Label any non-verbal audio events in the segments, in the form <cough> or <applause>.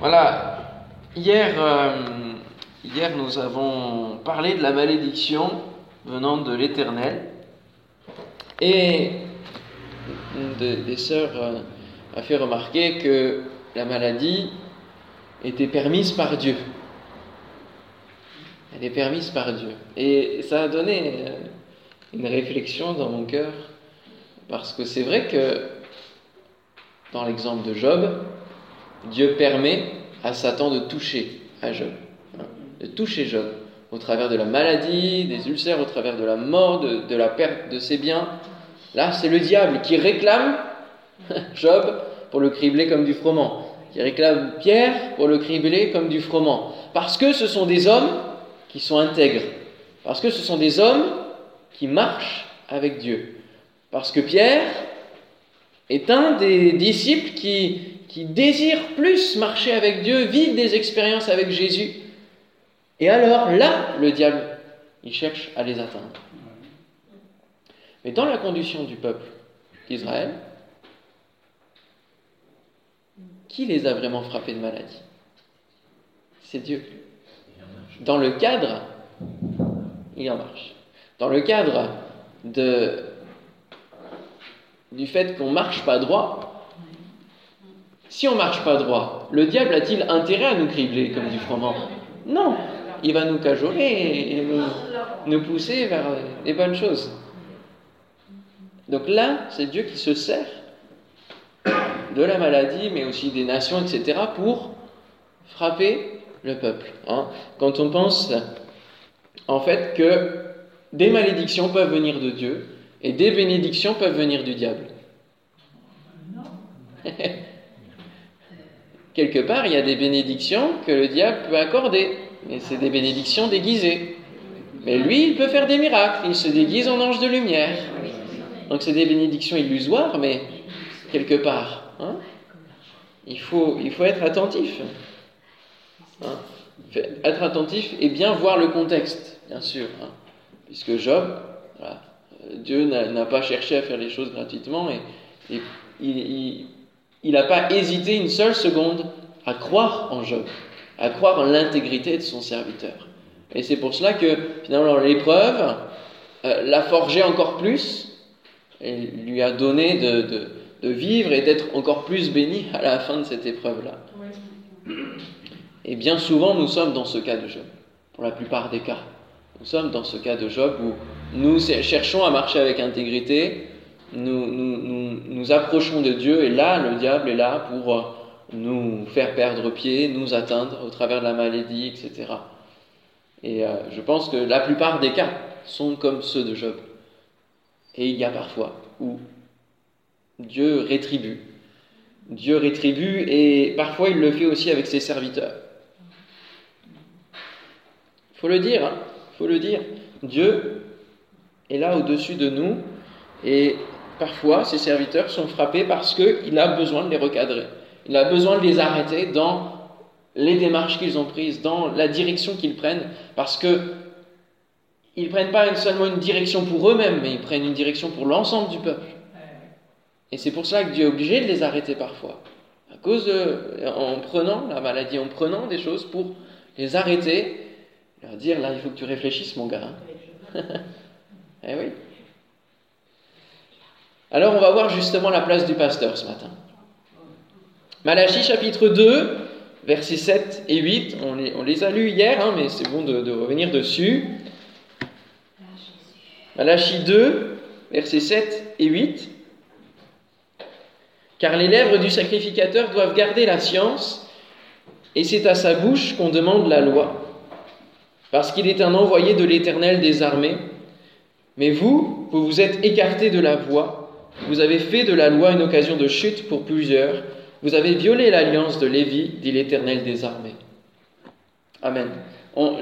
Voilà, hier, euh, hier nous avons parlé de la malédiction venant de l'Éternel. Et une des sœurs euh, a fait remarquer que la maladie était permise par Dieu. Elle est permise par Dieu. Et ça a donné euh, une réflexion dans mon cœur, parce que c'est vrai que dans l'exemple de Job, Dieu permet à Satan de toucher à Job, de toucher Job au travers de la maladie, des ulcères, au travers de la mort, de, la perte de ses biens. Là, c'est le diable qui réclame <laughs> Job pour le cribler comme du froment, qui réclame Pierre pour le cribler comme du froment. Parce que ce sont des hommes qui sont intègres, parce que ce sont des hommes qui marchent avec Dieu. Parce que Pierre est un des disciples qui, qui désire plus marcher avec Dieu, vivre des expériences avec Jésus. Et alors là, le diable, il cherche à les atteindre. Mais dans la condition du peuple d'Israël, qui les a vraiment frappés de maladie? C'est Dieu. Dans le cadre, il en marche. Dans le cadre du fait qu'on marche pas droit, si on marche pas droit, le diable a-t-il intérêt à nous cribler comme du froment Non, il va nous cajoler et nous, nous pousser vers les bonnes choses. Donc là, c'est Dieu qui se sert de la maladie, mais aussi des nations, etc., pour frapper le peuple. Hein. Quand on pense en fait que des malédictions peuvent venir de Dieu et des bénédictions peuvent venir du diable. <laughs> Quelque part, il y a des bénédictions que le diable peut accorder, mais c'est des bénédictions déguisées. Mais lui, il peut faire des miracles, il se déguise en ange de lumière. Donc c'est des bénédictions illusoires, mais quelque part, hein, il, faut, il faut être attentif. Hein. Être attentif et bien voir le contexte, bien sûr. Hein. Puisque Job, Dieu n'a pas cherché à faire les choses gratuitement et, il n'a pas hésité une seule seconde à croire en Job, à croire en l'intégrité de son serviteur. Et c'est pour cela que finalement l'épreuve euh, l'a forgé encore plus et lui a donné de vivre et d'être encore plus béni à la fin de cette épreuve-là. Et bien souvent, nous sommes dans ce cas de Job, pour la plupart des cas. Nous sommes dans ce cas de Job où nous cherchons à marcher avec intégrité, nous nous, nous, approchons de Dieu et là, le diable est là pour euh, nous faire perdre pied, nous atteindre au travers de la maladie, etc. Et euh, je pense que la plupart des cas sont comme ceux de Job. Et il y a parfois où Dieu rétribue. Dieu rétribue et parfois il le fait aussi avec ses serviteurs. Faut le dire, hein faut le dire. Dieu est là au-dessus de nous et parfois ses serviteurs sont frappés parce qu'il a besoin de les recadrer. Il a besoin de les arrêter dans les démarches qu'ils ont prises, dans la direction qu'ils prennent, parce que ils ne prennent pas seulement une direction pour eux-mêmes, mais ils prennent une direction pour l'ensemble du peuple. Et c'est pour ça que Dieu est obligé de les arrêter parfois. À cause en prenant la maladie, en prenant des choses pour les arrêter, leur dire là, il faut que tu réfléchisses, mon gars. <laughs> eh oui. Alors, on va voir justement la place du pasteur ce matin. Malachie chapitre 2, versets 7 et 8, on les, a lus hier, hein, mais c'est bon de, revenir dessus. Malachie 2, versets 7 et 8. Car les lèvres du sacrificateur doivent garder la science, et c'est à sa bouche qu'on demande la loi, parce qu'il est un envoyé de l'Éternel des armées. Mais vous, vous vous êtes écarté de la voie, vous avez fait de la loi une occasion de chute pour plusieurs, vous avez violé l'alliance de Lévi, dit l'Éternel des armées. Amen.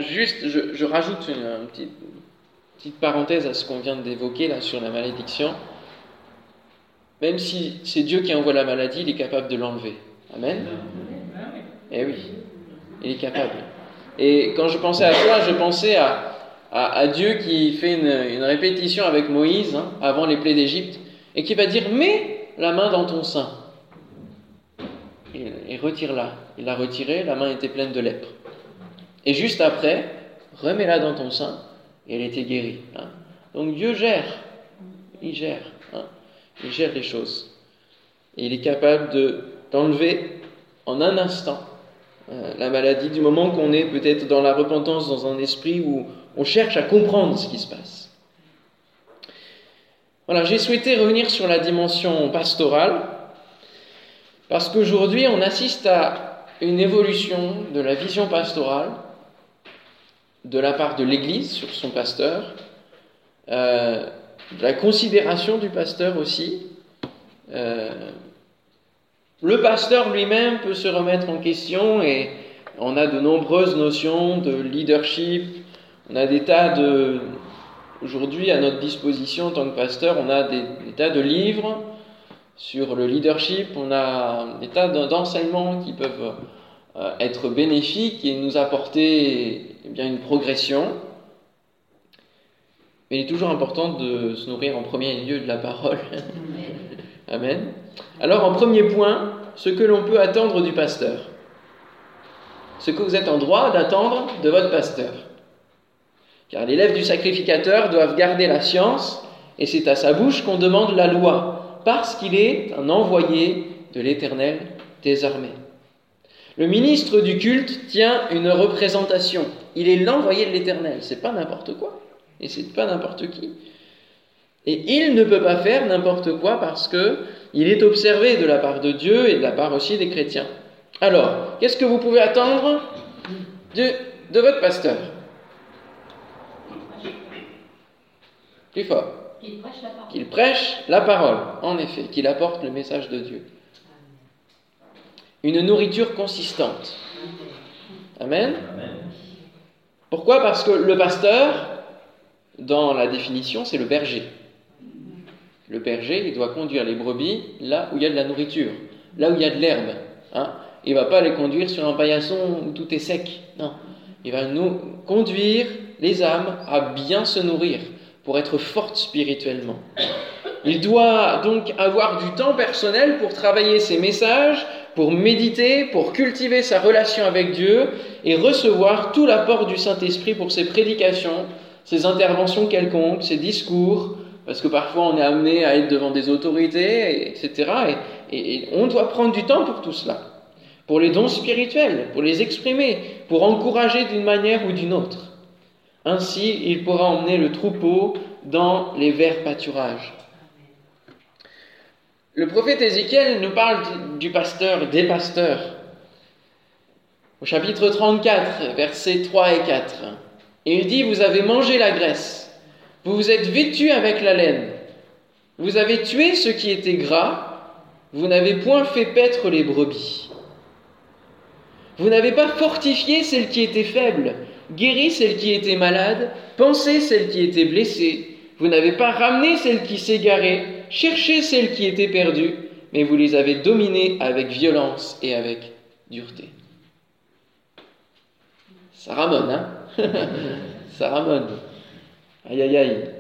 juste, je, rajoute une, petite, parenthèse à ce qu'on vient d'évoquer là sur la malédiction. Même si c'est Dieu qui envoie la maladie, il est capable de l'enlever. Amen. Eh oui, il est capable. Et quand je pensais à ça, je pensais à, à, Dieu qui fait une, répétition avec Moïse hein, avant les plaies d'Égypte et qui va dire Mets la main dans ton sein. et retire-la. Il l'a retirée, la main était pleine de lèpre. Et juste après, remets-la dans ton sein, et elle était guérie. Hein. Donc Dieu gère, il gère, hein. il gère les choses. Il est capable de, d'enlever en un instant euh, la maladie du moment qu'on est peut-être dans la repentance, dans un esprit où on cherche à comprendre ce qui se passe. Voilà, j'ai souhaité revenir sur la dimension pastorale parce qu'aujourd'hui on assiste à une évolution de la vision pastorale de la part de l'Église sur son pasteur, euh, de la considération du pasteur aussi. Euh, le pasteur lui-même peut se remettre en question et on a de nombreuses notions de leadership, on a des tas de... Aujourd'hui, à notre disposition en tant que pasteur, on a des, tas de livres sur le leadership, on a des tas d'enseignements qui peuvent euh, être bénéfiques et nous apporter eh bien, une progression. Mais il est toujours important de se nourrir en premier lieu de la parole. <laughs> Amen. Alors en premier point, ce que l'on peut attendre du pasteur. Ce que vous êtes en droit d'attendre de votre pasteur. Car les lèvres du sacrificateur doivent garder la science, et c'est à sa bouche qu'on demande la loi, parce qu'il est un envoyé de l'Éternel désormais. Le ministre du culte tient une représentation. Il est l'envoyé de l'Éternel. C'est pas n'importe quoi. Et c'est pas n'importe qui. Et il ne peut pas faire n'importe quoi parce que il est observé de la part de Dieu et de la part aussi des chrétiens. Alors, qu'est-ce que vous pouvez attendre de votre pasteur? Plus fort. Qu'il prêche la parole, en effet, qu'il apporte le message de Dieu une nourriture consistante. Amen. Pourquoi? Parce que le pasteur, dans la définition, c'est le berger. Le berger, il doit conduire les brebis là où il y a de la nourriture, là où il y a de l'herbe. Hein. Il ne va pas les conduire sur un paillasson où tout est sec. Non. Il va nous conduire les âmes à bien se nourrir pour être fortes spirituellement. Il doit donc avoir du temps personnel pour travailler ses messages, pour méditer, pour cultiver sa relation avec Dieu et recevoir tout l'apport du Saint-Esprit pour ses prédications, ses interventions quelconques, ses discours, parce que parfois on est amené à être devant des autorités, etc. Et, on doit prendre du temps pour tout cela, pour les dons spirituels, pour les exprimer, pour encourager d'une manière ou d'une autre. Ainsi, il pourra emmener le troupeau dans les verts pâturages. Le prophète Ézéchiel nous parle du pasteur, des pasteurs. Au chapitre 34, versets 3 et 4. Et il dit, vous avez mangé la graisse, vous vous êtes vêtus avec la laine, vous avez tué ce qui était gras, vous n'avez point fait paître les brebis. Vous n'avez pas fortifié celle qui était faible, guéri celle qui était malade, pensé celle qui était blessée, vous n'avez pas ramené celle qui s'égarait, cherché celle qui était perdue, mais vous les avez dominées avec violence et avec dureté. Ça ramène, hein? <laughs> Ça ramène. Aïe aïe aïe.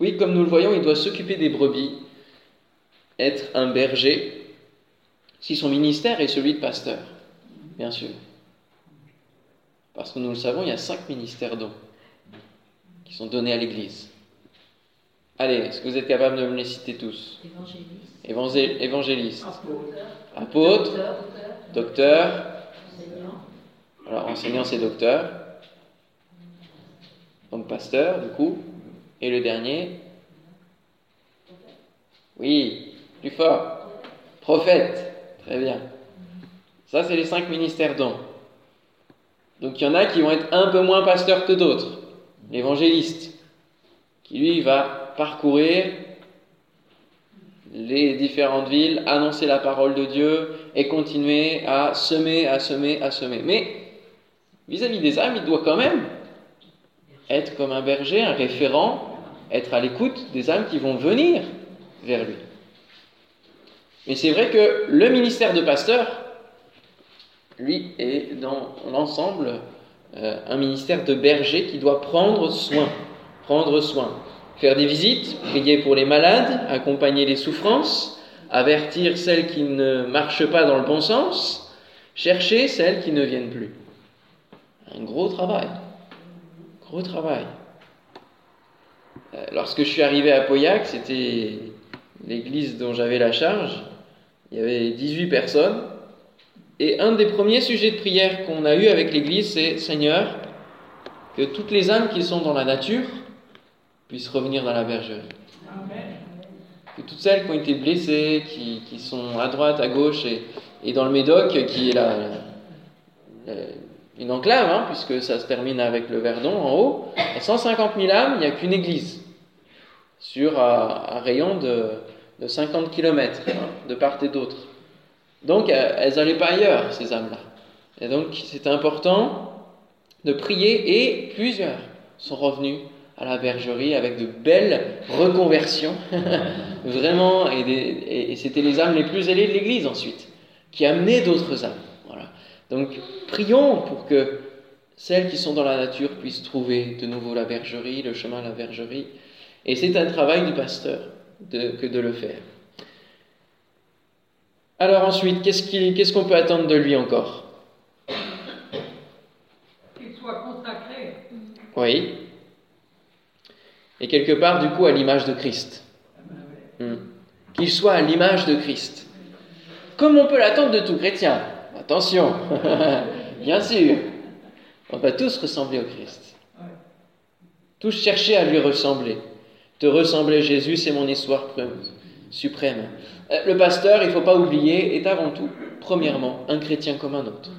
Oui, comme nous le voyons, il doit s'occuper des brebis, être un berger, si son ministère est celui de pasteur, bien sûr. Parce que nous le savons, il y a cinq ministères dons qui sont donnés à l'Église. Allez, est-ce que vous êtes capable de me les citer tous? Évangéliste. évangéliste. Apôtre. Docteur. Alors, enseignant, c'est docteur. Donc, pasteur, du coup. Et le dernier? Oui, plus fort. Prophète. Très bien. Ça, c'est les cinq ministères dons. Donc, il y en a qui vont être un peu moins pasteurs que d'autres. L'évangéliste, qui lui va parcourir les différentes villes, annoncer la parole de Dieu et continuer à semer, à semer, à semer. Mais vis-à-vis des âmes, il doit quand même être comme un berger, un référent, être à l'écoute des âmes qui vont venir vers lui. Mais c'est vrai que le ministère de pasteur, lui, est dans l'ensemble euh, un ministère de berger qui doit prendre soin, prendre soin faire des visites, prier pour les malades, accompagner les souffrances, avertir celles qui ne marchent pas dans le bon sens, chercher celles qui ne viennent plus. Un gros travail. Gros travail. Euh, lorsque je suis arrivé à Pauillac, c'était l'église dont j'avais la charge. Il y avait 18 personnes. Et un des premiers sujets de prière qu'on a eu avec l'église, c'est Seigneur, que toutes les âmes qui sont dans la nature puissent revenir dans la bergerie. Que toutes celles qui ont été blessées, qui, sont à droite, à gauche et, dans le Médoc, qui est la, une enclave, hein, puisque ça se termine avec le Verdon en haut, à 150 000 âmes, il n'y a qu'une église sur un, rayon de, 50 km hein, de part et d'autre. Donc elles n'allaient pas ailleurs, ces âmes-là. Et donc c'est important de prier et plusieurs sont revenus à la bergerie avec de belles reconversions. <laughs> Vraiment, et, c'était les âmes les plus ailées de l'Église ensuite, qui amenaient d'autres âmes. Voilà. Donc prions pour que celles qui sont dans la nature puissent trouver de nouveau la bergerie, le chemin à la bergerie. Et c'est un travail du pasteur que de le faire. Alors ensuite, qu'est-ce qu'on peut attendre de lui encore? Qu'il soit consacré. Oui. Et quelque part, du coup, à l'image de Christ. Hmm. Qu'il soit à l'image de Christ. Comme on peut l'attendre de tout chrétien. Attention, <laughs> bien sûr. On va tous ressembler au Christ. Tous chercher à lui ressembler. Te ressembler, Jésus, c'est mon histoire suprême. Euh, le pasteur, il ne faut pas oublier, est avant tout, premièrement, un chrétien comme un autre.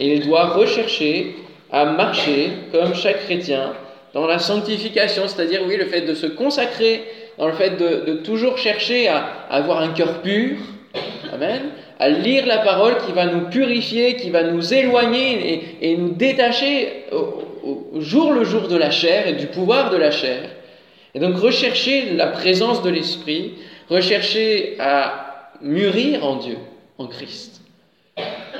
Et il doit rechercher à marcher comme chaque chrétien dans la sanctification, c'est-à-dire, oui, le fait de se consacrer, dans le fait de, toujours chercher à, avoir un cœur pur, Amen, à lire la parole qui va nous purifier, qui va nous éloigner et, nous détacher au jour le jour de la chair et du pouvoir de la chair. Et donc rechercher la présence de l'Esprit, rechercher à mûrir en Dieu, en Christ,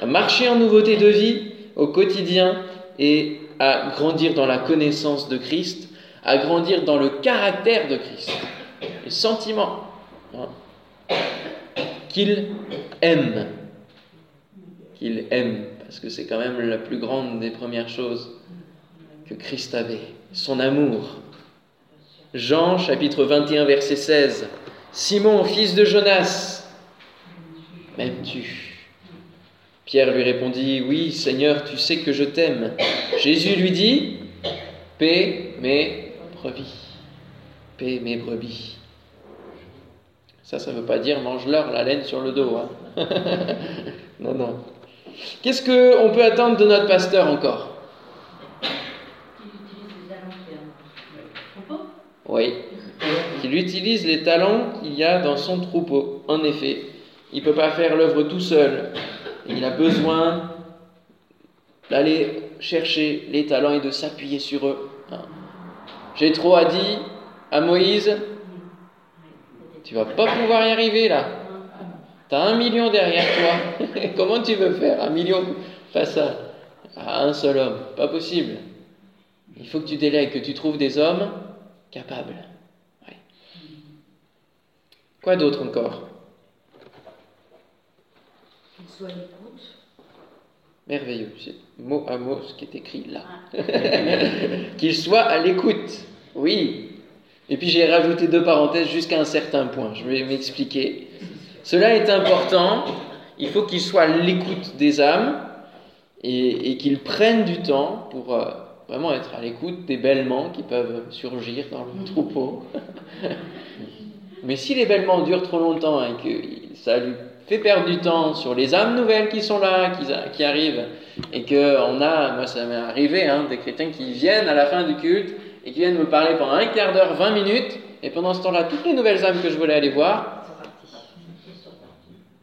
à marcher en nouveauté de vie au quotidien et à grandir dans la connaissance de Christ, à grandir dans le caractère de Christ, les sentiments hein, qu'il aime, qu'il aime, parce que c'est quand même la plus grande des premières choses que Christ avait, son amour. Jean chapitre 21 verset 16. Simon, fils de Jonas, m'aimes-tu? Pierre lui répondit, Oui, Seigneur, tu sais que je t'aime. Jésus lui dit, Paix mes brebis. Paix mes brebis. Ça, ça ne veut pas dire mange-leur la laine sur le dos. Hein. <laughs> non, non. Qu'est-ce qu'on peut attendre de notre pasteur encore? Oui qu'il utilise les talents qu'il y a dans son troupeau. En effet, il ne peut pas faire l'œuvre tout seul. Il a besoin d'aller chercher les talents et de s'appuyer sur eux. J'ai trop à dit à Moïse, tu vas pas pouvoir y arriver là. Tu as un million derrière toi. <laughs> Comment tu veux faire un million face à, à un seul homme? Pas possible. Il faut que tu délègues, que tu trouves des hommes capables. Quoi d'autre encore? Qu'il soit à l'écoute. Merveilleux, c'est mot à mot ce qui est écrit là. Ah. <laughs> Qu'il soit à l'écoute, oui. Et puis j'ai rajouté deux parenthèses jusqu'à un certain point, je vais m'expliquer. Cela est important, il faut qu'il soit à l'écoute des âmes et, et qu'il prenne du temps pour euh, vraiment être à l'écoute des bêlements qui peuvent surgir dans le troupeau. <laughs> Mais si l'événement dure trop longtemps et que ça lui fait perdre du temps sur les âmes nouvelles qui sont là, qui, arrivent, et qu'on a, moi ça m'est arrivé, hein, des chrétiens qui viennent à la fin du culte et qui viennent me parler pendant un quart d'heure, 20 minutes, et pendant ce temps-là, toutes les nouvelles âmes que je voulais aller voir,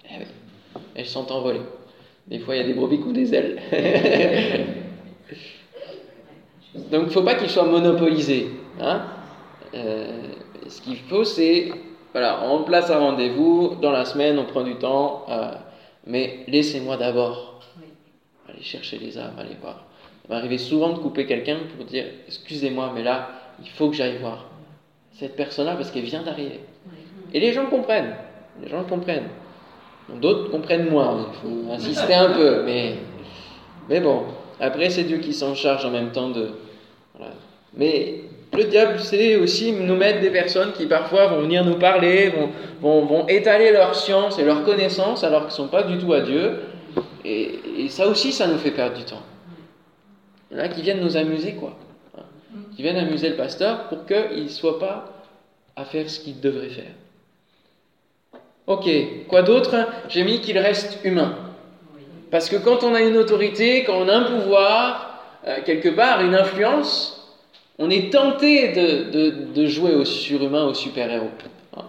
eh elles sont envolées. Des fois, il y a des brebis qui des ailes. <laughs> Donc, il ne faut pas qu'ils soient monopolisés. Hein euh, ce qu'il faut, c'est voilà, on place un rendez-vous, dans la semaine, on prend du temps, euh, mais laissez-moi d'abord aller chercher les âmes, aller voir. Il m'arrivait souvent de couper quelqu'un pour dire Excusez-moi, mais là, il faut que j'aille voir cette personne-là parce qu'elle vient d'arriver. Et les gens comprennent. Les gens comprennent. D'autres comprennent moins. Il faut insister un peu. Mais, mais bon, après, c'est Dieu qui s'en charge en même temps de. Mais le diable sait aussi nous mettre des personnes qui parfois vont venir nous parler, vont, vont, étaler leur science et leur connaissance alors qu'ils ne sont pas du tout à Dieu. Et, et, ça aussi, ça nous fait perdre du temps. Il y en a qui viennent nous amuser, quoi. Qui viennent amuser le pasteur pour qu'il ne soit pas à faire ce qu'il devrait faire. Ok, quoi d'autre? J'ai mis qu'il reste humain. Parce que quand on a une autorité, quand on a un pouvoir, euh, quelque part, une influence, on est tenté de, jouer au surhumain, au super-héros, hein,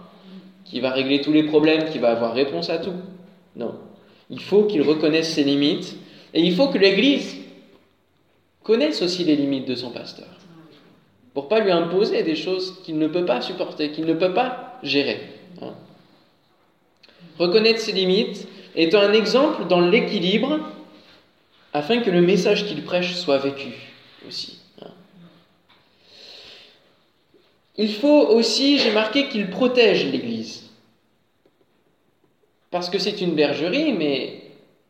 qui va régler tous les problèmes, qui va avoir réponse à tout. Non. Il faut qu'il reconnaisse ses limites, et il faut que l'Église connaisse aussi les limites de son pasteur, pour pas lui imposer des choses qu'il ne peut pas supporter, qu'il ne peut pas gérer. Hein. Reconnaître ses limites étant un exemple dans l'équilibre, afin que le message qu'il prêche soit vécu aussi. Il faut aussi, j'ai marqué, qu'il protège l'Église. Parce que c'est une bergerie, mais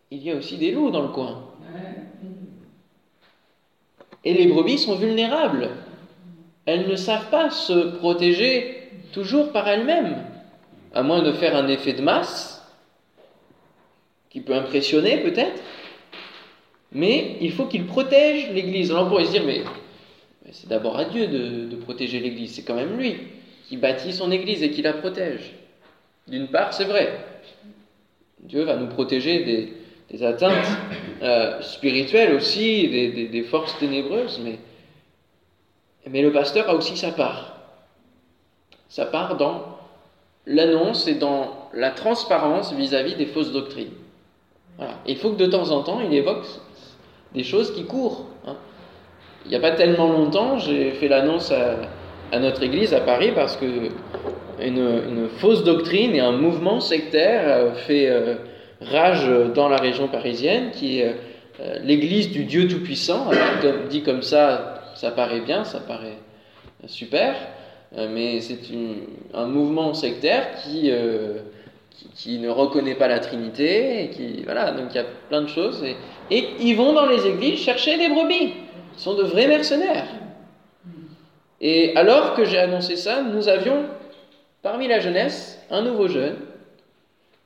il y a aussi des loups dans le coin. Et les brebis sont vulnérables. Elles ne savent pas se protéger toujours par elles-mêmes, à moins de faire un effet de masse, qui peut impressionner peut-être. Mais il faut qu'il protège l'Église. Alors on pourrait se dire, mais c'est d'abord à Dieu de, protéger l'Église. C'est quand même lui qui bâtit son Église et qui la protège. D'une part, c'est vrai. Dieu va nous protéger des, atteintes euh, spirituelles aussi, des, forces ténébreuses, mais, le pasteur a aussi sa part. Sa part dans l'annonce et dans la transparence vis-à-vis des fausses doctrines. Il faut que de temps en temps, il évoque des choses qui courent. Hein il n'y a pas tellement longtemps, j'ai fait l'annonce à, notre église à Paris parce que une, fausse doctrine et un mouvement sectaire fait euh, rage dans la région parisienne, qui est euh, l'église du Dieu Tout-Puissant. Dit comme ça, ça paraît bien, ça paraît super, euh, mais c'est un mouvement sectaire qui, qui, ne reconnaît pas la Trinité, et qui, voilà, donc il y a plein de choses, et, et ils vont dans les églises chercher des brebis sont de vrais mercenaires. Et alors que j'ai annoncé ça, nous avions parmi la jeunesse un nouveau jeune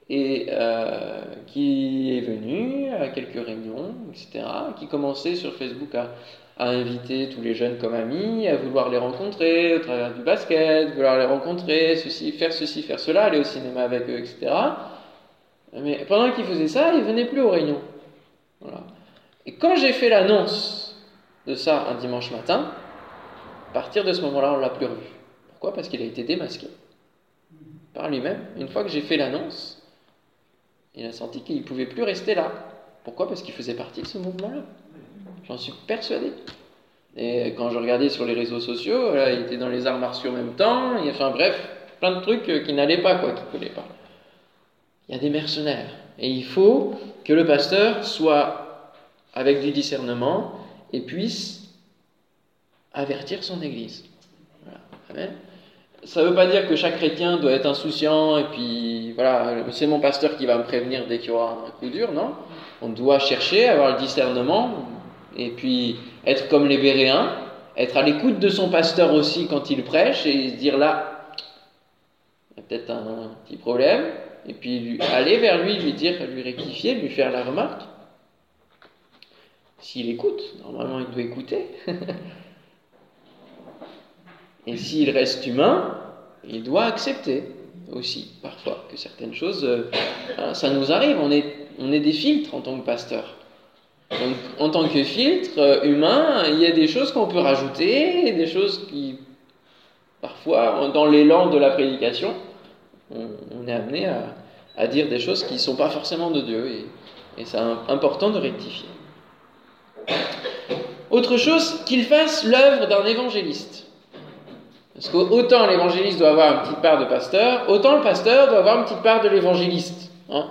et euh, qui est venu à quelques réunions, etc., qui commençait sur Facebook à, inviter tous les jeunes comme amis, à vouloir les rencontrer au travers du basket, vouloir les rencontrer, ceci, faire ceci, faire cela, aller au cinéma avec eux, etc. Mais pendant qu'il faisait ça, il venait plus aux réunions. Voilà. Et quand j'ai fait l'annonce de ça un dimanche matin, à partir de ce moment-là, on ne l'a plus revu. Pourquoi? Parce qu'il a été démasqué par lui-même. Une fois que j'ai fait l'annonce, il a senti qu'il ne pouvait plus rester là. Pourquoi? Parce qu'il faisait partie de ce mouvement-là. J'en suis persuadé. Et quand je regardais sur les réseaux sociaux, il était dans les arts martiaux en même temps, enfin bref, plein de trucs qui n'allaient pas, quoi, qui ne collaient pas. Il y a des mercenaires. Et il faut que le pasteur soit avec du discernement et puisse avertir son Église. Amen. Ça ne veut pas dire que chaque chrétien doit être insouciant et puis voilà, c'est mon pasteur qui va me prévenir dès qu'il y aura un coup dur, non? On doit chercher, avoir le discernement et puis être comme les Béréens, être à l'écoute de son pasteur aussi quand il prêche et se dire là, il y a peut-être un petit problème, et puis aller vers lui, lui dire, lui rectifier, lui faire la remarque. S'il écoute, normalement il doit écouter. <laughs> Et s'il reste humain, il doit accepter aussi parfois que certaines choses, euh, hein, ça nous arrive, on est, des filtres en tant que pasteur. Donc en tant que filtre euh, humain, il y a des choses qu'on peut rajouter, des choses qui, parfois, dans l'élan de la prédication, on, est amené à, dire des choses qui ne sont pas forcément de Dieu, et c'est important de rectifier. Autre chose, qu'il fasse l'œuvre d'un évangéliste. Parce qu'autant l'évangéliste doit avoir une petite part de pasteur, autant le pasteur doit avoir une petite part de l'évangéliste. Hein.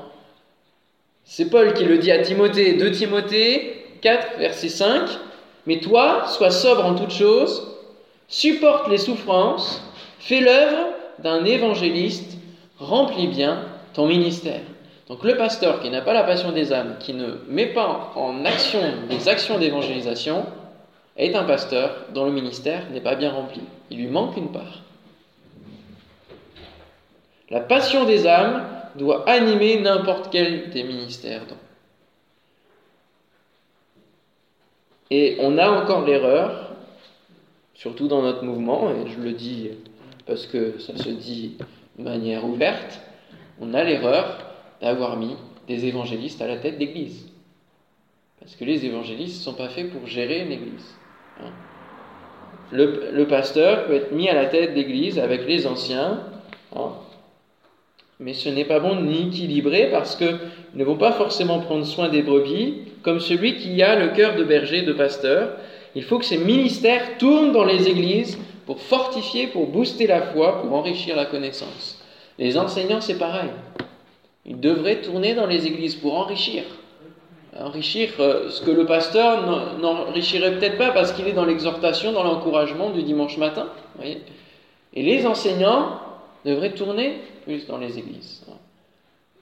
C'est Paul qui le dit à Timothée, 2 Timothée 4, verset 5. Mais toi, sois sobre en toutes choses, supporte les souffrances, fais l'œuvre d'un évangéliste, remplis bien ton ministère. Donc le pasteur qui n'a pas la passion des âmes, qui ne met pas en action des actions d'évangélisation, est un pasteur dont le ministère n'est pas bien rempli. Il lui manque une part. La passion des âmes doit animer n'importe quel des ministères. Et on a encore l'erreur, surtout dans notre mouvement, et je le dis parce que ça se dit de manière ouverte, on a l'erreur d'avoir mis des évangélistes à la tête d'église. Parce que les évangélistes ne sont pas faits pour gérer une église. Hein. Le, pasteur peut être mis à la tête d'église avec les anciens, hein. mais ce n'est pas bon ni équilibré parce qu'ils ne vont pas forcément prendre soin des brebis comme celui qui a le cœur de berger, de pasteur. Il faut que ces ministères tournent dans les églises pour fortifier, pour booster la foi, pour enrichir la connaissance. Les enseignants, c'est pareil. Ils devraient tourner dans les églises pour enrichir. Enrichir euh, ce que le pasteur n'enrichirait peut-être pas parce qu'il est dans l'exhortation, dans l'encouragement du dimanche matin. Et les enseignants devraient tourner plus dans les églises.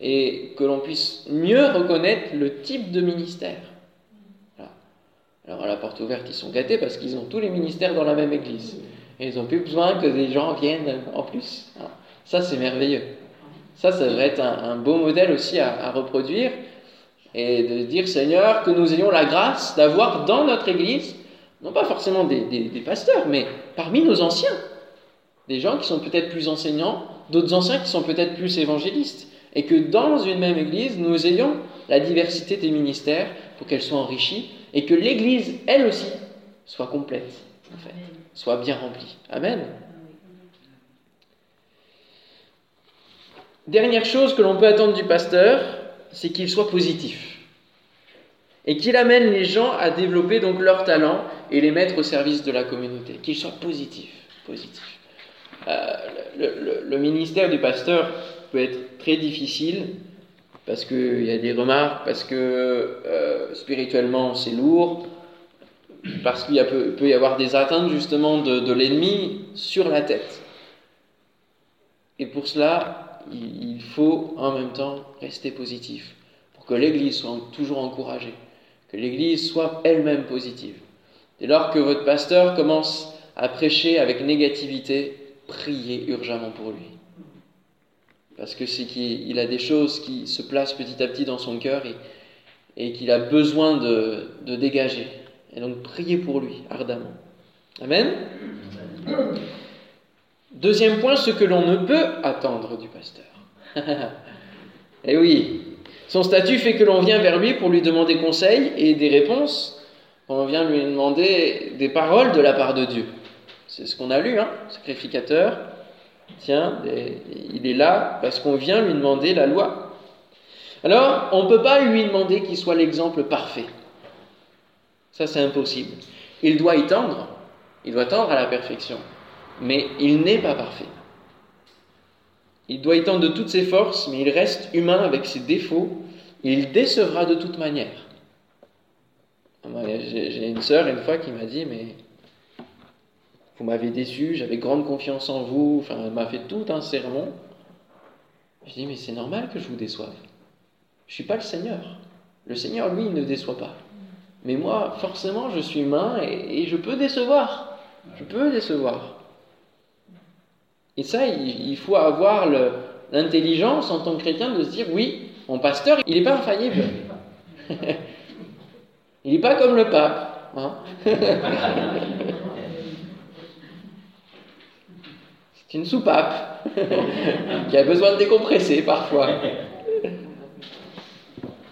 Et que l'on puisse mieux reconnaître le type de ministère. Alors à la porte ouverte, ils sont gâtés parce qu'ils ont tous les ministères dans la même église. Et ils n'ont plus besoin que des gens viennent en plus. Ça, c'est merveilleux. Ça, ça devrait être un, beau modèle aussi à, reproduire. Et de dire, Seigneur, que nous ayons la grâce d'avoir dans notre Église, non pas forcément des, pasteurs, mais parmi nos anciens, des gens qui sont peut-être plus enseignants, d'autres anciens qui sont peut-être plus évangélistes. Et que dans une même Église, nous ayons la diversité des ministères pour qu'elle soit enrichie et que l'Église, elle aussi, soit complète, en fait soit bien rempli. Amen. Dernière chose que l'on peut attendre du pasteur, c'est qu'il soit positif. Et qu'il amène les gens à développer donc leurs talents et les mettre au service de la communauté. Qu'il soit positif. positif. Euh, le, ministère du pasteur peut être très difficile parce qu'il y a des remarques, parce que euh, spirituellement c'est lourd, parce qu'il peut, y avoir des atteintes justement de, l'ennemi sur la tête. Et pour cela, il, faut en même temps rester positif, pour que l'Église soit toujours encouragée, que l'Église soit elle-même positive. Dès lors que votre pasteur commence à prêcher avec négativité, priez urgemment pour lui. Parce que c'est qu'il a des choses qui se placent petit à petit dans son cœur et, qu'il a besoin de dégager. Et donc priez pour lui ardemment. Amen. Deuxième point, ce que l'on ne peut attendre du pasteur. <laughs> eh oui, son statut fait que l'on vient vers lui pour lui demander conseil et des réponses. On vient lui demander des paroles de la part de Dieu. C'est ce qu'on a lu, hein, sacrificateur. Tiens, il est là parce qu'on vient lui demander la loi. Alors, on ne peut pas lui demander qu'il soit l'exemple parfait. Ça, c'est impossible. Il doit y tendre, il doit tendre à la perfection, mais il n'est pas parfait. Il doit y tendre de toutes ses forces, mais il reste humain avec ses défauts, et il décevra de toute manière. J'ai une sœur une fois qui m'a dit, mais vous m'avez déçu, j'avais grande confiance en vous, enfin, elle m'a fait tout un sermon. Je dis, mais c'est normal que je vous déçoive. Je ne suis pas le Seigneur. Le Seigneur, lui, ne déçoit pas. Mais moi, forcément, je suis humain et, je peux décevoir. Je peux décevoir. Et ça, il, faut avoir l'intelligence en tant que chrétien de se dire oui, mon pasteur, il n'est pas infaillible. <laughs> il n'est pas comme le pape. Hein. <laughs> C'est une soupape <laughs> qui a besoin de décompresser parfois.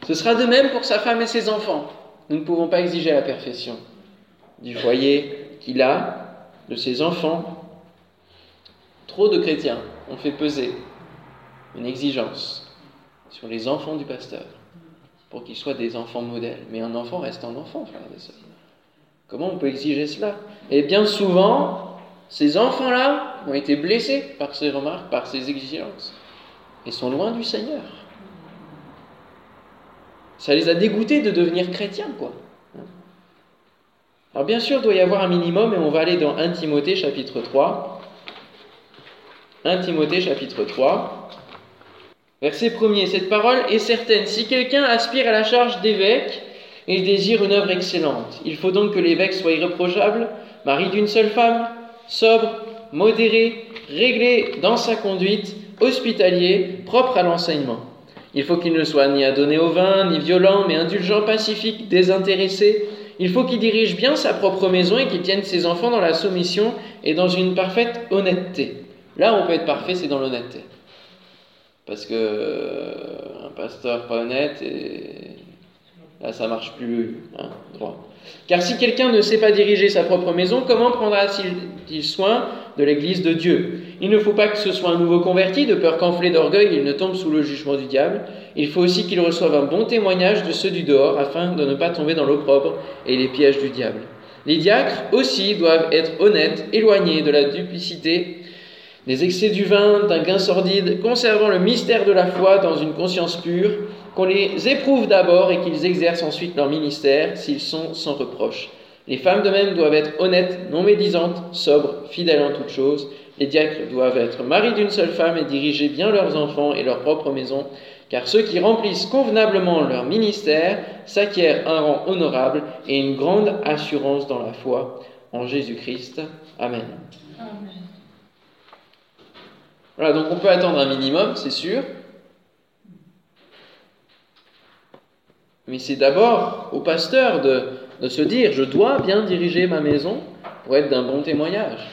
Ce sera de même pour sa femme et ses enfants. Nous ne pouvons pas exiger la perfection du foyer qu'il a, de ses enfants. Trop de chrétiens ont fait peser une exigence sur les enfants du pasteur pour qu'ils soient des enfants modèles. Mais un enfant reste un enfant. Comment on peut exiger cela? Et bien souvent, ces enfants-là ont été blessés par ces remarques, par ces exigences, et sont loin du Seigneur. Ça les a dégoûtés de devenir chrétiens, quoi. Alors bien sûr, il doit y avoir un minimum, et on va aller dans 1 Timothée chapitre 3. 1 Timothée chapitre 3. Verset premier, cette parole est certaine. Si quelqu'un aspire à la charge d'évêque, il désire une œuvre excellente. Il faut donc que l'évêque soit irréprochable, mari d'une seule femme, sobre, modéré, réglé dans sa conduite, hospitalier, propre à l'enseignement. Il faut qu'il ne soit ni adonné au vin, ni violent, mais indulgent, pacifique, désintéressé. Il faut qu'il dirige bien sa propre maison et qu'il tienne ses enfants dans la soumission et dans une parfaite honnêteté. Là où on peut être parfait, c'est dans l'honnêteté. Parce que euh, un pasteur pas honnête, et là ça marche plus hein, droit. Car si quelqu'un ne sait pas diriger sa propre maison, comment prendra-t-il soin de l'Église de Dieu? Il ne faut pas que ce soit un nouveau converti, de peur qu'enflé d'orgueil, il ne tombe sous le jugement du diable. Il faut aussi qu'il reçoive un bon témoignage de ceux du dehors, afin de ne pas tomber dans l'opprobre et les pièges du diable. Les diacres aussi doivent être honnêtes, éloignés de la duplicité des excès du vin, d'un gain sordide, conservant le mystère de la foi dans une conscience pure, qu'on les éprouve d'abord et qu'ils exercent ensuite leur ministère s'ils sont sans reproche. Les femmes de même doivent être honnêtes, non médisantes, sobres, fidèles en toutes choses. Les diacres doivent être maris d'une seule femme et diriger bien leurs enfants et leur propre maison, car ceux qui remplissent convenablement leur ministère s'acquièrent un rang honorable et une grande assurance dans la foi en Jésus-Christ. Amen. Voilà, donc on peut attendre un minimum, c'est sûr. Mais c'est d'abord au pasteur de, se dire, je dois bien diriger ma maison pour être d'un bon témoignage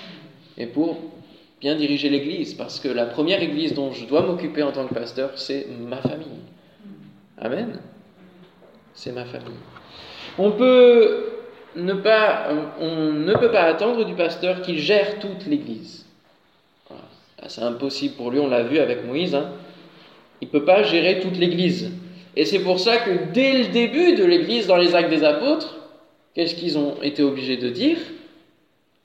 et pour bien diriger l'Église, parce que la première Église dont je dois m'occuper en tant que pasteur, c'est ma famille. Amen. C'est ma famille. On peut ne pas, on ne peut pas attendre du pasteur qu'il gère toute l'Église. Ah, c'est impossible pour lui, on l'a vu avec Moïse. Hein. Il ne peut pas gérer toute l'Église. Et c'est pour ça que dès le début de l'Église, dans les actes des apôtres, qu'est-ce qu'ils ont été obligés de dire?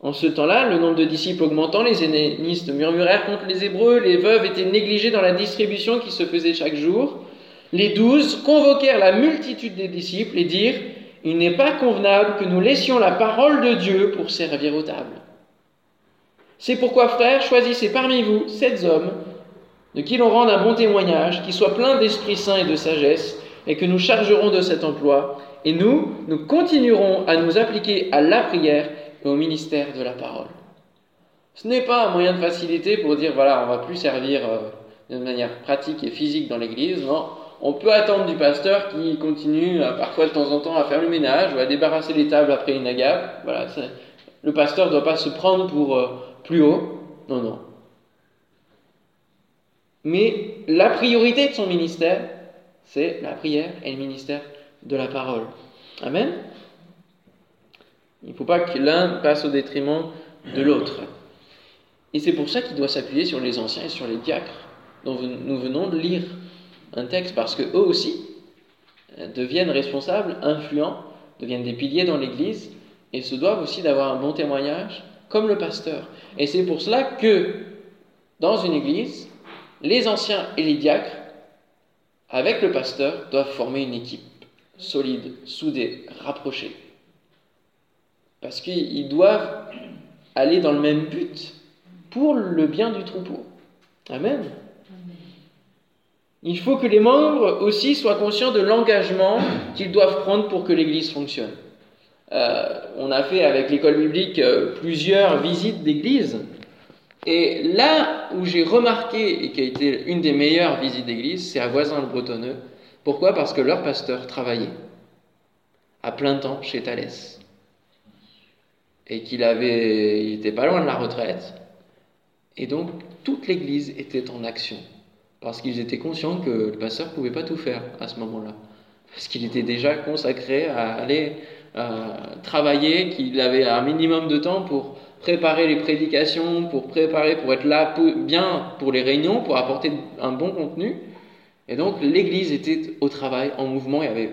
En ce temps-là, le nombre de disciples augmentant, les hellénistes murmurèrent contre les Hébreux, les veuves étaient négligées dans la distribution qui se faisait chaque jour. Les douze convoquèrent la multitude des disciples et dirent Il n'est pas convenable que nous laissions la parole de Dieu pour servir aux tables. C'est pourquoi, frères, choisissez parmi vous sept hommes de qui l'on rende un bon témoignage, qui soient pleins d'Esprit Saint et de sagesse, et que nous chargerons de cet emploi. Et nous, nous continuerons à nous appliquer à la prière et au ministère de la parole. Ce n'est pas un moyen de facilité pour dire, voilà, on va plus servir euh, de manière pratique et physique dans l'Église. Non, on peut attendre du pasteur qui continue euh, parfois de temps en temps à faire le ménage ou à débarrasser les tables après une agape. Voilà, le pasteur ne doit pas se prendre pour... Plus haut. Non, non. Mais la priorité de son ministère, c'est la prière et le ministère de la parole. Amen. Il ne faut pas que l'un passe au détriment de l'autre. Et c'est pour ça qu'il doit s'appuyer sur les anciens et sur les diacres, dont nous venons de lire un texte, parce que eux aussi euh, deviennent responsables, influents, deviennent des piliers dans l'Église, et se doivent aussi d'avoir un bon témoignage, comme le pasteur. Et c'est pour cela que dans une église, les anciens et les diacres, avec le pasteur, doivent former une équipe solide, soudée, rapprochée. Parce qu'ils doivent aller dans le même but pour le bien du troupeau. Amen. Il faut que les membres aussi soient conscients de l'engagement qu'ils doivent prendre pour que l'Église fonctionne. Euh, on a fait avec l'école biblique euh, plusieurs visites d'église. Et là où j'ai remarqué, et qui a été une des meilleures visites d'église, c'est à Voisin-le-Bretonneux. Pourquoi? Parce que leur pasteur travaillait à plein temps chez Thalès. Et qu'il avait, il pas loin de la retraite. Et donc, toute l'église était en action. Parce qu'ils étaient conscients que le pasteur ne pouvait pas tout faire à ce moment-là. Parce qu'il était déjà consacré à aller euh, travailler, qu'il avait un minimum de temps pour préparer les prédications, pour préparer, pour être là bien pour les réunions, pour apporter un bon contenu. Et donc l'Église était au travail, en mouvement. Il y avait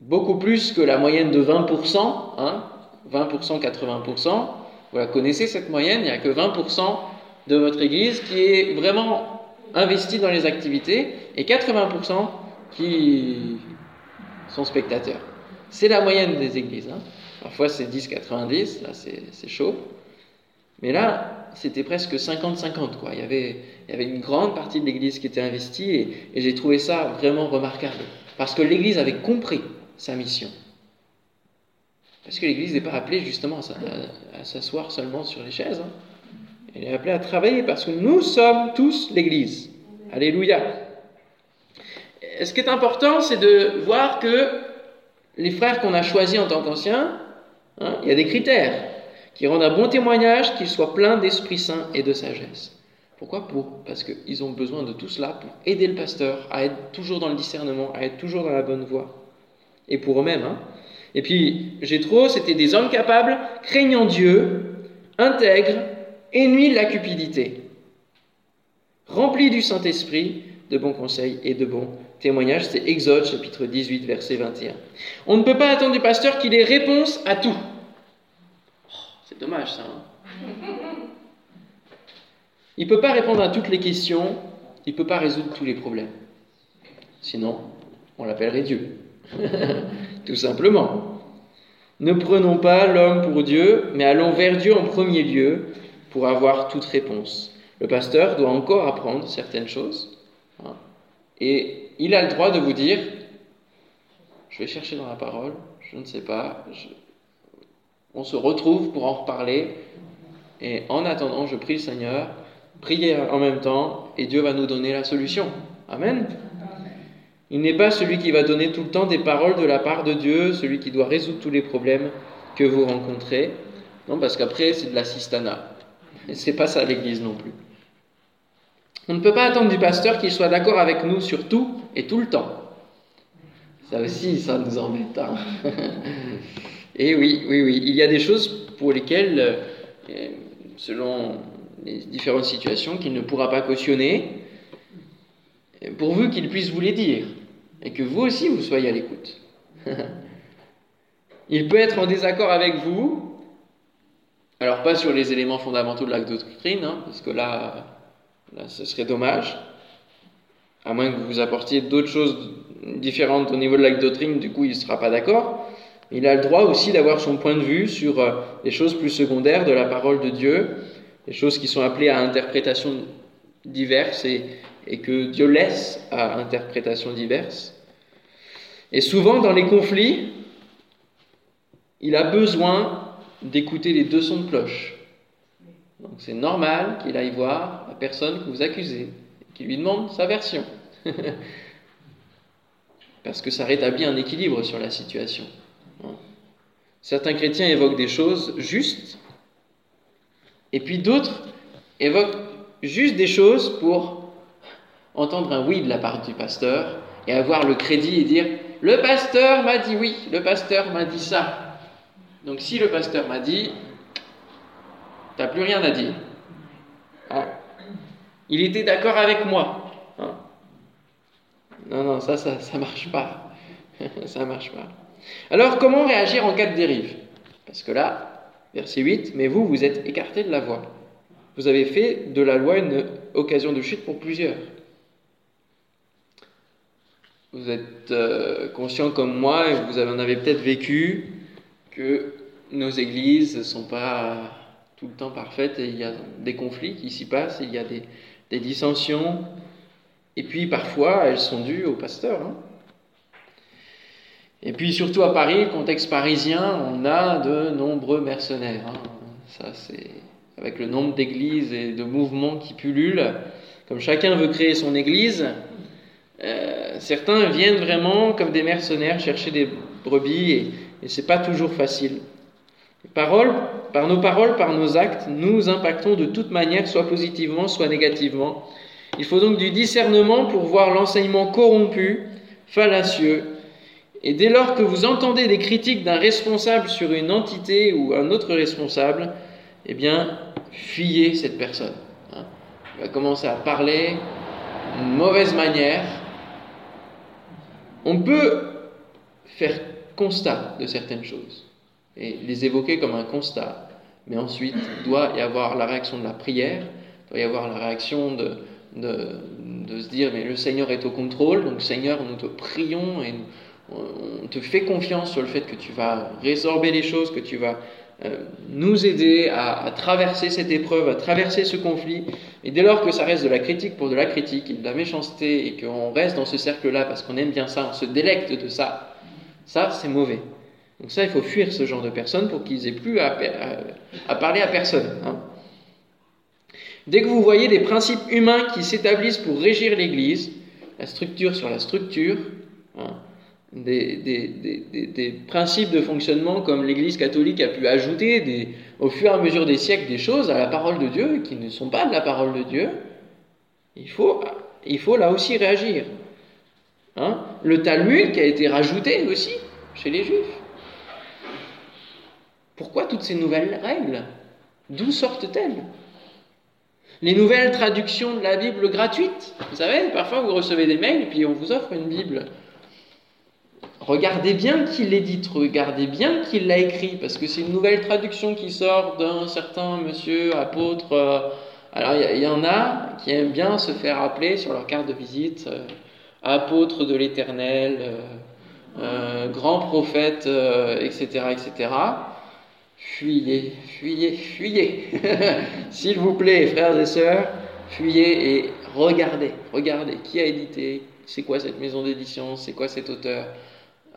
beaucoup plus que la moyenne de 20%, hein, 20%, 80%. Vous la connaissez cette moyenne, il n'y a que 20% de votre Église qui est vraiment investie dans les activités et 80% qui sont spectateurs. C'est la moyenne des églises. Hein. Parfois c'est 10-90, là c'est chaud. Mais là, c'était presque 50-50. Quoi. Il, y avait, une grande partie de l'Église qui était investie et, j'ai trouvé ça vraiment remarquable. Parce que l'Église avait compris sa mission. Parce que l'Église n'est pas appelée justement à, s'asseoir seulement sur les chaises. Hein. Elle est appelée à travailler parce que nous sommes tous l'Église. Alléluia. Ce qui est important, c'est de voir que les frères qu'on a choisis en tant qu'anciens, hein, il y a des critères qui rendent un bon témoignage qu'ils soient pleins d'Esprit Saint et de sagesse. Pourquoi? Pour Parce qu'ils ont besoin de tout cela pour aider le pasteur à être toujours dans le discernement, à être toujours dans la bonne voie. Et pour eux-mêmes. Hein. Et puis, Jétro, c'était des hommes capables, craignant Dieu, intègres, ennemis de la cupidité, remplis du Saint-Esprit, de bons conseils et de bons témoignages. C'est Exode chapitre 18, verset 21. On ne peut pas attendre du pasteur qu'il ait réponse à tout. Oh, c'est dommage ça. Hein. il ne peut pas répondre à toutes les questions, il ne peut pas résoudre tous les problèmes. Sinon, on l'appellerait Dieu. <laughs> Tout simplement. Ne prenons pas l'homme pour Dieu, mais allons vers Dieu en premier lieu pour avoir toute réponse. Le pasteur doit encore apprendre certaines choses. Hein, et il a le droit de vous dire, je vais chercher dans la parole, je ne sais pas, on se retrouve pour en reparler. Et en attendant, je prie le Seigneur, priez en même temps, et Dieu va nous donner la solution. Amen. Il n'est pas celui qui va donner tout le temps des paroles de la part de Dieu, celui qui doit résoudre tous les problèmes que vous rencontrez. Non, parce qu'après, c'est de l'assistanat. Et c'est pas ça l'Église non plus. On ne peut pas attendre du pasteur qu'il soit d'accord avec nous sur tout et tout le temps. Ça aussi, ça nous embête. Hein. <laughs> et oui, oui, oui. Il y a des choses pour lesquelles, euh, selon les différentes situations, qu'il ne pourra pas cautionner, pourvu qu'il puisse vous les dire et que vous aussi vous soyez à l'écoute. <laughs> Il peut être en désaccord avec vous, alors pas sur les éléments fondamentaux de l'acte doctrine, hein, parce que là, là, ce serait dommage, à moins que vous apportiez d'autres choses différentes au niveau de l'acte doctrine, du coup il ne sera pas d'accord. Il a le droit aussi d'avoir son point de vue sur euh, les choses plus secondaires de la parole de Dieu, les choses qui sont appelées à interprétation diverses et, que Dieu laisse à interprétation diverses. Et souvent, dans les conflits, il a besoin d'écouter les deux sons de cloche. Donc c'est normal qu'il aille voir la personne que vous accusez, qu'il lui demande sa version. <laughs> Parce que ça rétablit un équilibre sur la situation. Certains chrétiens évoquent des choses justes, et puis d'autres évoquent juste des choses pour entendre un oui de la part du pasteur et avoir le crédit et dire le pasteur m'a dit oui, le pasteur m'a dit ça. Donc si le pasteur m'a dit, tu n'as plus rien à dire. Il était d'accord avec moi. Hein? non, non, ça, ça ne marche pas. <laughs> ça marche pas. Alors, comment réagir en cas de dérive? Parce que là, verset 8, mais vous, vous êtes écarté de la voie. Vous avez fait de la loi une occasion de chute pour plusieurs. Vous êtes euh, conscient comme moi, et vous en avez peut-être vécu, que nos églises ne sont pas tout le temps parfaites, et il y a des conflits qui s'y passent, il y a des, dissensions, et puis parfois elles sont dues au pasteur. Hein. Et puis surtout à Paris, contexte parisien, on a de nombreux mercenaires. Hein. Ça, c'est avec le nombre d'églises et de mouvements qui pullulent. Comme chacun veut créer son église, euh, certains viennent vraiment comme des mercenaires chercher des brebis et, et c'est pas toujours facile. Par nos paroles, par nos actes, nous impactons de toute manière, soit positivement, soit négativement. Il faut donc du discernement pour voir l'enseignement corrompu, fallacieux. Et dès lors que vous entendez des critiques d'un responsable sur une entité ou un autre responsable, eh bien, fuyez cette personne. Hein. Il va commencer à parler d'une mauvaise manière, on peut faire constat de certaines choses et les évoquer comme un constat, mais ensuite doit y avoir la réaction de la prière, doit y avoir la réaction de, de, se dire mais le Seigneur est au contrôle, donc Seigneur nous te prions et on te fait confiance sur le fait que tu vas résorber les choses, que tu vas euh, nous aider à, traverser cette épreuve, à traverser ce conflit. Et dès lors que ça reste de la critique pour de la critique et de la méchanceté et qu'on reste dans ce cercle-là parce qu'on aime bien ça, on se délecte de ça, ça c'est mauvais. Donc ça, il faut fuir ce genre de personnes pour qu'ils aient plus à, parler à personne. Hein. Dès que vous voyez des principes humains qui s'établissent pour régir l'Église, la structure sur la structure, hein, des, principes de fonctionnement comme l'Église catholique a pu ajouter au fur et à mesure des siècles des choses à la parole de Dieu qui ne sont pas de la parole de Dieu, il faut, il faut là aussi réagir. Hein. Le Talmud qui a été rajouté aussi chez les Juifs. Pourquoi toutes ces nouvelles règles? D'où sortent-elles? Les nouvelles traductions de la Bible gratuites? Vous savez, parfois vous recevez des mails et puis on vous offre une Bible. Regardez bien qui l'édite, regardez bien qui l'a écrit, parce que c'est une nouvelle traduction qui sort d'un certain monsieur apôtre. Euh, alors il y, en a qui aiment bien se faire appeler sur leur carte de visite euh, apôtre de l'Éternel, euh, grand prophète, etc., etc. Fuyez, fuyez, fuyez. <laughs> S'il vous plaît, frères et sœurs, fuyez et regardez, regardez qui a édité, c'est quoi cette maison d'édition, c'est quoi cet auteur?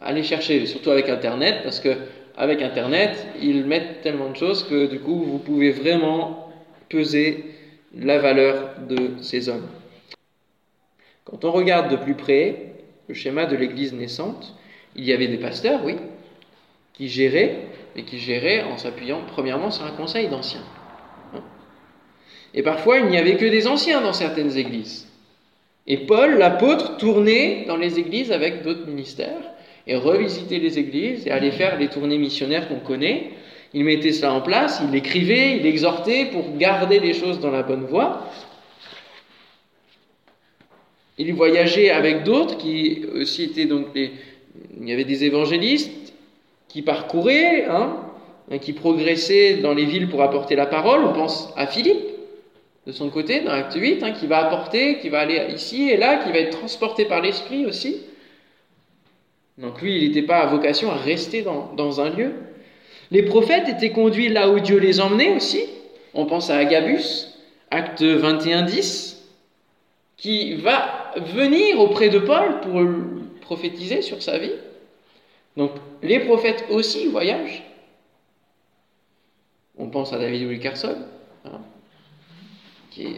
Allez chercher, surtout avec Internet, parce que avec Internet, ils mettent tellement de choses que du coup, vous pouvez vraiment peser la valeur de ces hommes. Quand on regarde de plus près le schéma de l'Église naissante, il y avait des pasteurs, oui, qui géraient et qui gérait en s'appuyant premièrement sur un conseil d'anciens. Et parfois, il n'y avait que des anciens dans certaines églises. Et Paul, l'apôtre, tournait dans les églises avec d'autres ministères et revisitait les églises et allait faire les tournées missionnaires qu'on connaît. Il mettait cela en place, il écrivait, il exhortait pour garder les choses dans la bonne voie. Il voyageait avec d'autres qui aussi étaient donc les... Il y avait des évangélistes, qui parcourait, hein, qui progressait dans les villes pour apporter la parole. On pense à Philippe, de son côté, dans l'acte 8, hein, qui va apporter, qui va aller ici et là, qui va être transporté par l'Esprit aussi. Donc lui, il n'était pas à vocation à rester dans, dans, un lieu. Les prophètes étaient conduits là où Dieu les emmenait aussi. On pense à Agabus, acte 21, 10, qui va venir auprès de Paul pour prophétiser sur sa vie. Donc les prophètes aussi voyagent. On pense à David Wilkerson, hein, qui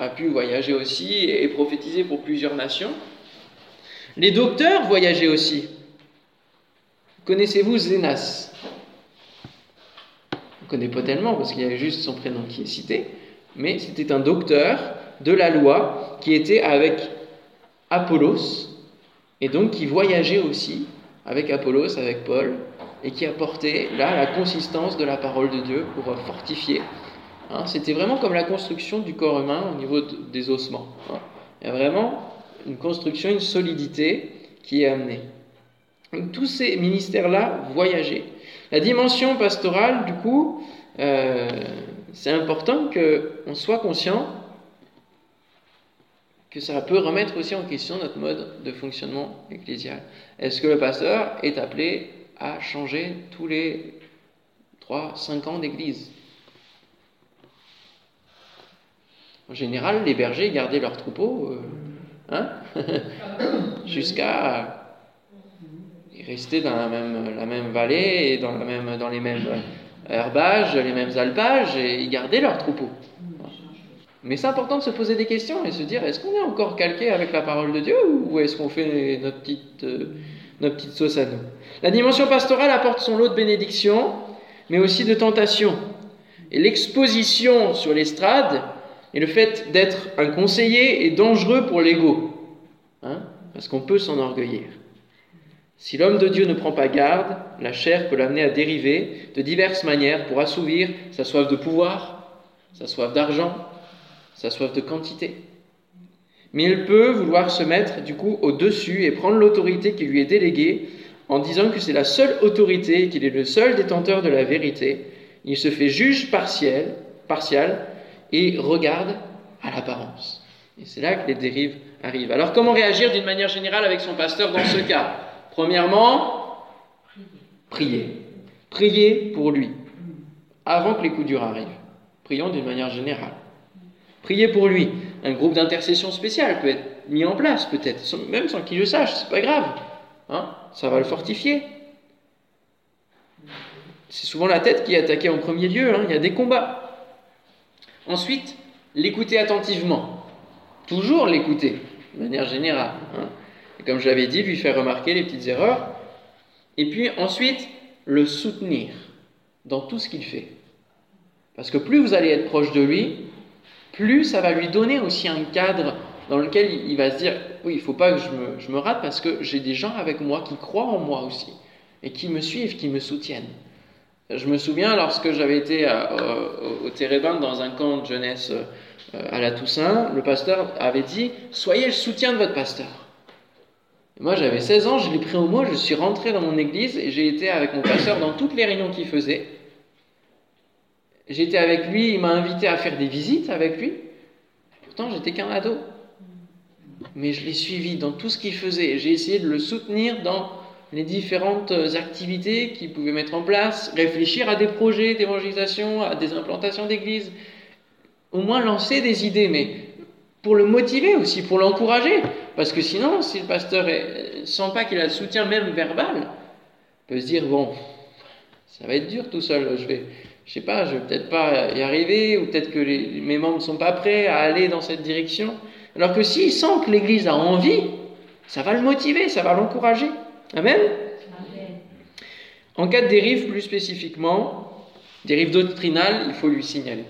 a pu voyager aussi et prophétiser pour plusieurs nations. Les docteurs voyageaient aussi. Connaissez-vous Zénas On ne connaît pas tellement parce qu'il y a juste son prénom qui est cité, mais c'était un docteur de la loi qui était avec Apollos et donc qui voyageait aussi avec Apollos, avec Paul, et qui apportait là la consistance de la parole de Dieu pour fortifier. Hein, C'était vraiment comme la construction du corps humain au niveau des ossements. Hein. Il y a vraiment une construction, une solidité qui est amenée. tous ces ministères-là voyageaient. La dimension pastorale, du coup, euh, c'est important qu'on soit conscient que ça peut remettre aussi en question notre mode de fonctionnement ecclésial. Est-ce que le pasteur est appelé à changer tous les 3-5 ans d'église? En général, les bergers gardaient leurs troupeaux euh, hein <laughs> jusqu'à rester dans la même, vallée dans, les mêmes herbages, les mêmes alpages, et ils gardaient leurs troupeaux. Mais c'est important de se poser des questions et se dire est-ce qu'on est encore calqué avec la parole de Dieu ou est-ce qu'on fait notre petite, euh, notre petite sauce à nous? La dimension pastorale apporte son lot de bénédictions, mais aussi de tentations. Et l'exposition sur l'estrade et le fait d'être un conseiller est dangereux pour l'ego, hein, parce qu'on peut s'enorgueillir. Si l'homme de Dieu ne prend pas garde, la chair peut l'amener à dériver de diverses manières pour assouvir sa soif de pouvoir, sa soif d'argent, sa soif de quantité. Mais il peut vouloir se mettre du coup au-dessus et prendre l'autorité qui lui est déléguée en disant que c'est la seule autorité, qu'il est le seul détenteur de la vérité. Il se fait juge partiel, et regarde à l'apparence. Et c'est là que les dérives arrivent. Alors comment réagir d'une manière générale avec son pasteur dans ce cas? Premièrement, prier. Prier pour lui. avant que les coups durs arrivent. Prions d'une manière générale. Priez pour lui. Un groupe d'intercession spécial peut être mis en place, peut-être, même sans qu'il le sache, c'est pas grave. Hein? Ça va le fortifier. C'est souvent la tête qui est attaquée en premier lieu, hein. il y a des combats. Ensuite, l'écouter attentivement. Toujours l'écouter, de manière générale. Hein. Et comme je l'avais dit, lui faire remarquer les petites erreurs. Et puis ensuite, le soutenir dans tout ce qu'il fait. Parce que plus vous allez être proche de lui, plus ça va lui donner aussi un cadre dans lequel il va se dire, oui, il ne faut pas que je me, rate parce que j'ai des gens avec moi qui croient en moi aussi et qui me suivent, qui me soutiennent. Je me souviens lorsque j'avais été au Térébin dans un camp de jeunesse euh, à la Toussaint, le pasteur avait dit Soyez le soutien de votre pasteur. moi j'avais 16 ans, je l'ai pris au mot, je suis rentré dans mon église et j'ai été avec mon pasteur dans toutes les réunions qu'il faisait. J'étais avec lui, il m'a invité à faire des visites avec lui. Pourtant, j'étais qu'un ado. Mais je l'ai suivi dans tout ce qu'il faisait. J'ai essayé de le soutenir dans les différentes activités qu'il pouvait mettre en place, réfléchir à des projets d'évangélisation, à des implantations d'église, au moins lancer des idées, mais pour le motiver aussi, pour l'encourager. Parce que sinon, si le pasteur ne sent pas qu'il a le soutien même verbal, il peut se dire, bon, ça va être dur tout seul, je vais, je sais pas, je vais peut-être pas y arriver, ou peut-être que mes membres ne sont pas prêts à aller dans cette direction. Alors que s'il sent que l'Église a envie, ça va le motiver, ça va l'encourager. Amen. En cas de dérive plus spécifiquement, dérive doctrinale, il faut lui signaler.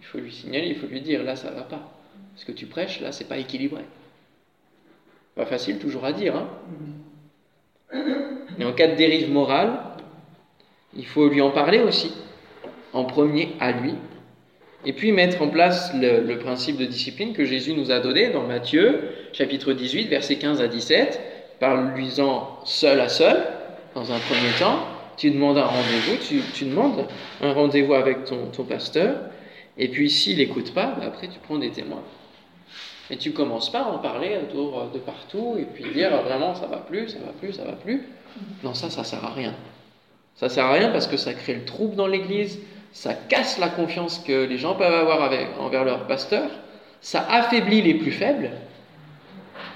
Il faut lui signaler, il faut lui dire là ça va pas. Ce que tu prêches là, c'est pas équilibré. Pas facile toujours à dire. Hein Et en cas de dérive morale, il faut lui en parler aussi en premier à lui, et puis mettre en place le, principe de discipline que Jésus nous a donné dans Matthieu, chapitre 18, versets 15 à 17, parle-lui-en seul à seul, dans un premier temps, tu demandes un rendez-vous, tu, demandes un rendez-vous avec ton, ton, pasteur, et puis s'il n'écoute pas, bah, après tu prends des témoins. Et tu commences pas à en parler autour de partout, et puis dire vraiment ça va plus, ça va plus, ça va plus. Non, ça, ça sert à rien. Ça sert à rien parce que ça crée le trouble dans l'église, ça casse la confiance que les gens peuvent avoir envers leur pasteur, ça affaiblit les plus faibles,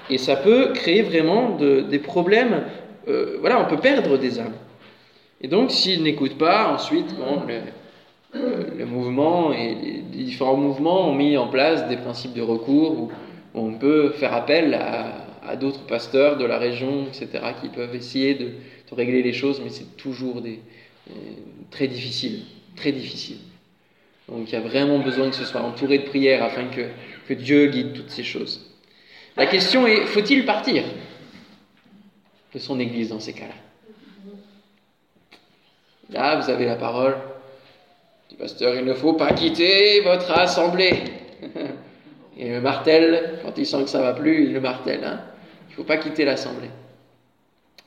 et ça peut créer vraiment des problèmes. Euh, voilà, on peut perdre des âmes. Et donc, s'ils n'écoutent pas, ensuite, bon, le, mouvement et les différents mouvements ont mis en place des principes de recours où, on peut faire appel à, d'autres pasteurs de la région, etc., qui peuvent essayer de, régler les choses, mais c'est toujours euh, très difficile très difficile. Donc il y a vraiment besoin que ce soit entouré de prières afin que, Dieu guide toutes ces choses. La question est, faut-il partir de son Église dans ces cas-là? Là, vous avez la parole du pasteur, il ne faut pas quitter votre assemblée. <laughs> Et le martèle, quand il sent que ça va plus, il le martèle. Hein. il ne faut pas quitter l'assemblée.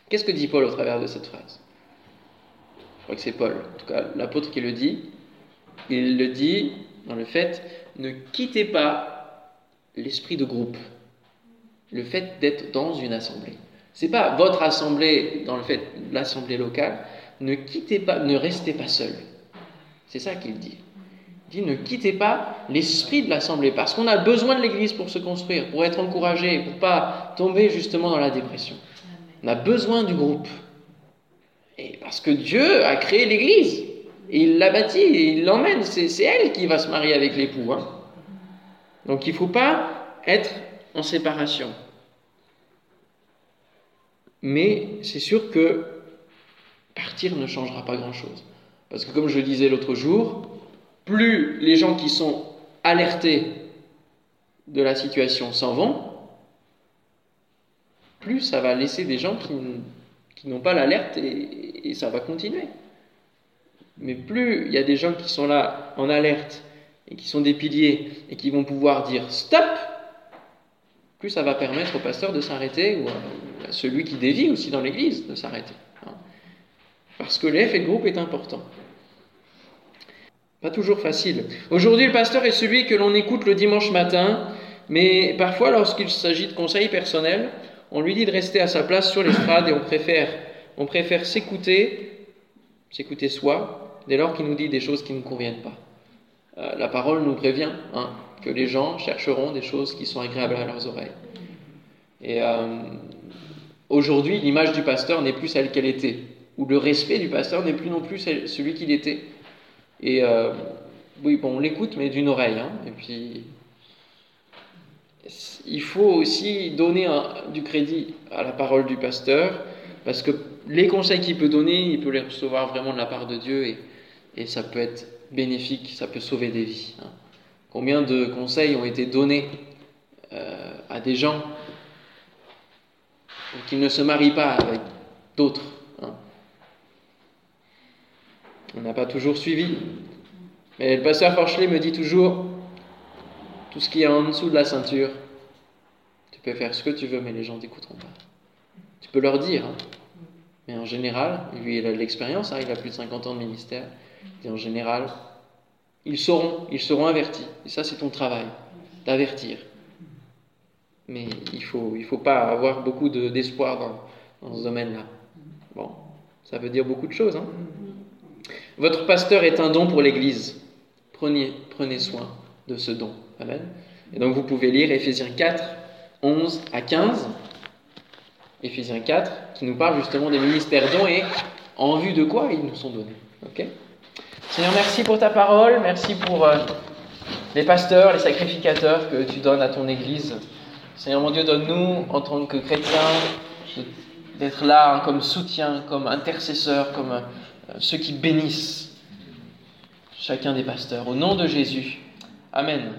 Qu'est-ce que dit Paul au travers de cette phrase? Crois que c'est Paul, en tout cas l'apôtre qui le dit, il le dit dans le fait, ne quittez pas l'esprit de groupe, le fait d'être dans une assemblée. C'est pas votre assemblée dans le fait l'assemblée locale, ne quittez pas, ne restez pas seul. C'est ça qu'il dit. Il dit ne quittez pas l'esprit de l'assemblée parce qu'on a besoin de l'église pour se construire, pour être encouragé, pour pas tomber justement dans la dépression. On a besoin du groupe parce que Dieu a créé l'Église. Il l'a bâtie il l'emmène. C'est elle qui va se marier avec l'époux. Hein. Donc il ne faut pas être en séparation. Mais c'est sûr que partir ne changera pas grand-chose. Parce que comme je disais l'autre jour, plus les gens qui sont alertés de la situation s'en vont, plus ça va laisser des gens qui qui n'ont pas l'alerte et, ça va continuer. Mais plus il y a des gens qui sont là en alerte et qui sont des piliers et qui vont pouvoir dire stop, plus ça va permettre au pasteur de s'arrêter ou à, celui qui dévie aussi dans l'église de s'arrêter. Hein. Parce que l'effet de groupe est important. Pas toujours facile. Aujourd'hui, le pasteur est celui que l'on écoute le dimanche matin, mais parfois, lorsqu'il s'agit de conseils personnels, on lui dit de rester à sa place sur l'estrade et on préfère, s'écouter, s'écouter soi, dès lors qu'il nous dit des choses qui ne nous conviennent pas. Euh, la parole nous prévient hein, que les gens chercheront des choses qui sont agréables à leurs oreilles. Et euh, aujourd'hui, l'image du pasteur n'est plus celle qu'elle était, ou le respect du pasteur n'est plus non plus celui qu'il était. Et euh, oui, on l'écoute, mais d'une oreille. Hein, et puis, il faut aussi donner du crédit à la parole du pasteur, parce que les conseils qu'il peut donner, il peut les recevoir vraiment de la part de Dieu, et, ça peut être bénéfique, ça peut sauver des vies. Hein. Combien de conseils ont été donnés euh, à des gens qui ne se marient pas avec d'autres hein. On n'a pas toujours suivi. Mais le pasteur Forchelet me dit toujours, tout ce qui est en dessous de la ceinture, tu peux faire ce que tu veux, mais les gens t'écouteront pas. Tu peux leur dire, hein. mais en général, lui il a de l'expérience, il a plus de 50 ans de ministère, et en général, ils sauront, ils seront avertis. Et ça, c'est ton travail, d'avertir. Mais il ne faut, faut pas avoir beaucoup d'espoir dans, dans, ce domaine-là. Bon, ça veut dire beaucoup de choses. Hein. Votre pasteur est un don pour l'Église. Prenez soin de ce don. Amen. Et donc vous pouvez lire Éphésiens 4, 11 à 15. Éphésiens 4, qui nous parle justement des ministères dons et en vue de quoi ils nous sont donnés. Seigneur, merci pour ta parole, merci pour euh, les pasteurs, les sacrificateurs que tu donnes à ton Église. Seigneur mon Dieu, donne-nous en tant que chrétiens d'être là hein, comme soutien, comme intercesseur, comme euh, ceux qui bénissent chacun des pasteurs. Au nom de Jésus. Amen.